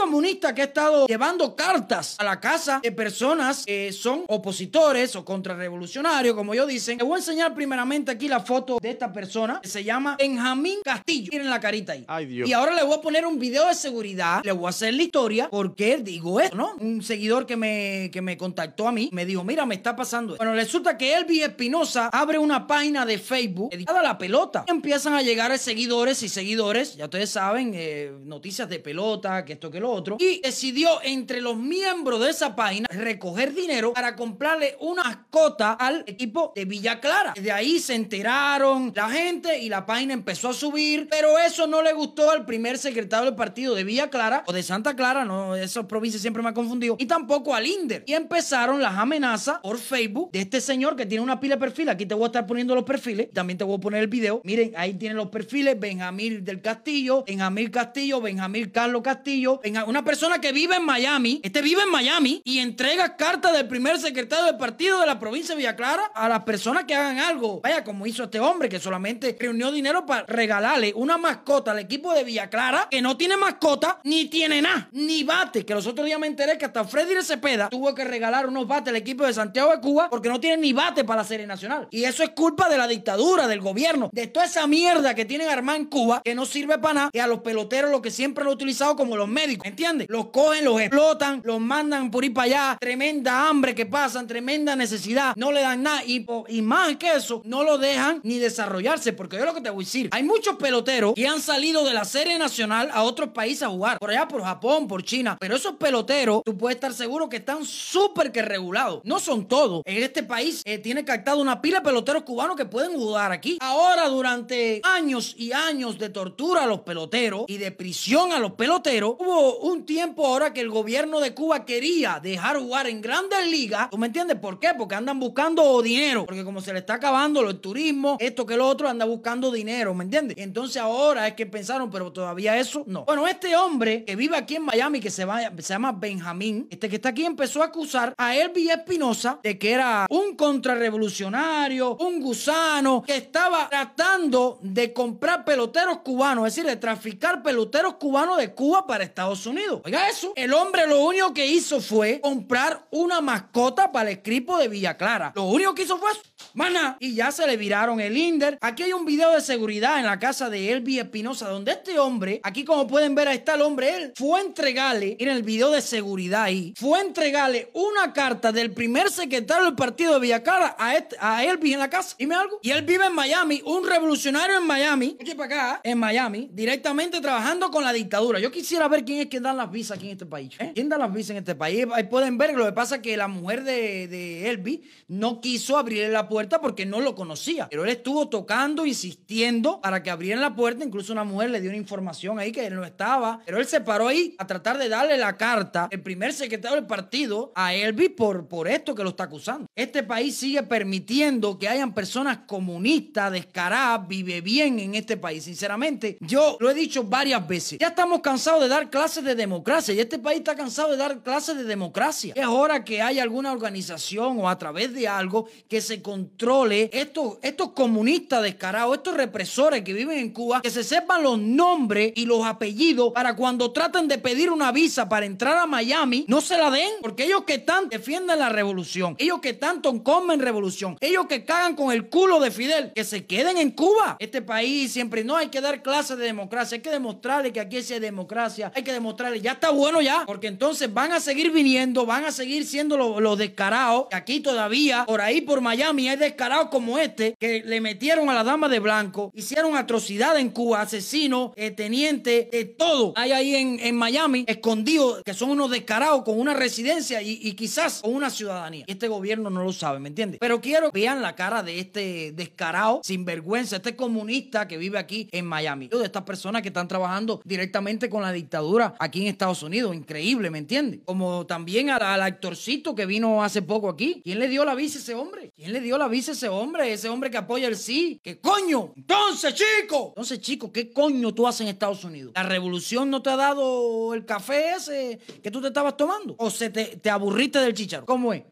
comunista que ha estado llevando cartas a la casa de personas que son opositores o contrarrevolucionarios, como ellos dicen. Les voy a enseñar primeramente aquí la foto de esta persona que se llama Benjamín Castillo. Miren la carita ahí. Ay, Dios. Y ahora le voy a poner un video de seguridad. Le voy a hacer la historia porque digo esto, ¿no? Un seguidor que me, que me contactó a mí me dijo, mira, me está pasando. esto". Bueno, resulta que Elvis Espinosa abre una página de Facebook dedicada a la pelota. Empiezan a llegar seguidores y seguidores, ya ustedes saben, eh, noticias de pelota, que esto, que lo otro. Y decidió entre los miembros de esa página recoger dinero para comprarle una mascota al equipo de Villa Clara. De ahí se enteraron la gente y la página empezó a subir, pero eso no le gustó al primer secretario del partido de Villa Clara o de Santa Clara, no, esas provincias siempre me ha confundido, y tampoco al Inder. Y empezaron las amenazas por Facebook de este señor que tiene una pila de perfiles. Aquí te voy a estar poniendo los perfiles, también te voy a poner el video. Miren, ahí tienen los perfiles, Benjamín del Castillo, Benjamín Castillo, Benjamín Carlos Castillo, Benja- una persona que vive en Miami, este vive en Miami y entrega cartas del primer secretario del partido de la provincia de Villa Clara a las personas que hagan algo. Vaya, como hizo este hombre que solamente reunió dinero para regalarle una mascota al equipo de Villa Clara que no tiene mascota ni tiene nada, ni bate. Que los otros días me enteré que hasta Freddy de Cepeda tuvo que regalar unos bates al equipo de Santiago de Cuba porque no tiene ni bate para la serie nacional. Y eso es culpa de la dictadura, del gobierno, de toda esa mierda que tienen armada en Cuba que no sirve para nada y a los peloteros lo que siempre han utilizado como los médicos, ¿entiendes? Los cogen, los explotan, los mandan por ir para allá, tremenda hambre que pasan, tremenda necesidad, no le dan nada. Y, y más que eso, no lo dejan ni desarrollarse, porque yo lo que te voy a decir, hay muchos peloteros que han salido de la serie nacional a otros países a jugar, por allá por Japón, por China, pero esos peloteros, tú puedes estar seguro que están súper que regulados, no son todos, en este país eh, tiene captado una pila de peloteros cubanos que pueden jugar aquí. Ahora, durante años y años de tortura a los peloteros y de prisión a los peloteros, hubo un tiempo ahora que el gobierno de Cuba quería dejar jugar en grandes ligas. ¿Tú me entiendes por qué? Porque andan buscando dinero. Porque como se le está acabando el turismo, esto que lo otro, anda buscando dinero, ¿me entiendes? Entonces ahora es que pensaron, pero todavía eso no. Bueno, este hombre que vive aquí en Miami, que se, se llama Benjamín, este que está aquí empezó a acusar a Elvis Espinosa de que era un contrarrevolucionario, un gusano, que estaba tratando de comprar peloteros cubanos, es decir, de traficar peloteros cubanos de Cuba para Estados Unidos. Oiga eso, el hombre lo único que hizo fue comprar una mascota para el equipo de Villa Clara. Lo único que hizo fue eso. Nada. Y ya se le viraron el Inder. Aquí hay un video de seguridad en la casa de Elvis Espinosa, donde este hombre, aquí como pueden ver, ahí está el hombre, él fue a entregarle, miren el video de seguridad ahí, fue a entregarle una carta del primer secretario del partido de Villaclara a, este- Elvis en la casa. Dime algo. Y él vive en Miami, un revolucionario en Miami, aquí para acá, en Miami, directamente trabajando con la dictadura. Yo quisiera ver quién es quien da las visas aquí en este país. ¿eh? ¿Quién da las visas en este país? Ahí pueden ver, lo que pasa es que la mujer de, de Elvis no quiso abrirle la puerta porque no lo conocía. Pero él estuvo tocando, insistiendo para que abrieran la puerta. Incluso una mujer le dio una información ahí que él no estaba. Pero él se paró ahí a tratar de darle la carta, el primer secretario del partido, a Elvis por, por esto que lo está acusando. Este país sigue permitiendo que hayan personas comunistas, descaradas, vive bien en este país. Sinceramente, yo lo he dicho varias veces. Ya estamos cansados de dar clases de democracia y este país está cansado de dar clases de democracia. Es hora que haya alguna organización o a través de algo que se controle estos, estos comunistas descarados, estos represores que viven en Cuba, que se sepan los nombres y los apellidos para cuando traten de pedir una visa para entrar a Miami, no se la den, porque ellos que tanto defienden la revolución, ellos que tanto comen revolución, ellos que cagan con el culo de Fidel, que se queden en Cuba. Este país siempre no hay que dar clases de democracia, hay que demostrarle que aquí hay democracia, hay que demostrarle, ya está bueno ya, porque entonces van a seguir viniendo, van a seguir siendo los, los descarados, aquí todavía, por ahí por Miami hay descarados como este, que le metieron a la dama de blanco, hicieron atrocidad en Cuba, asesinos, eh, tenientes, de todo. Hay ahí en, en Miami escondidos, que son unos descarados con una residencia y, quizás con una ciudadanía. Este gobierno no lo sabe, ¿me entiendes? Pero quiero que vean la cara de este descarado, sinvergüenza, este comunista que vive aquí en Miami. De estas personas que están trabajando directamente con la dictadura aquí en Estados Unidos. Increíble, ¿me entiendes? Como también al, al actorcito que vino hace poco aquí. ¿Quién le dio la visa a ese hombre? ¿Quién le dio la visa a ese hombre? Ese hombre que apoya el sí. ¿Qué coño? Entonces, chico. Entonces, chico, ¿qué coño tú haces en Estados Unidos? ¿La revolución no te ha dado el café ese que tú te estabas tomando? ¿O se te, te aburriste del chicharo? ¿Cómo es?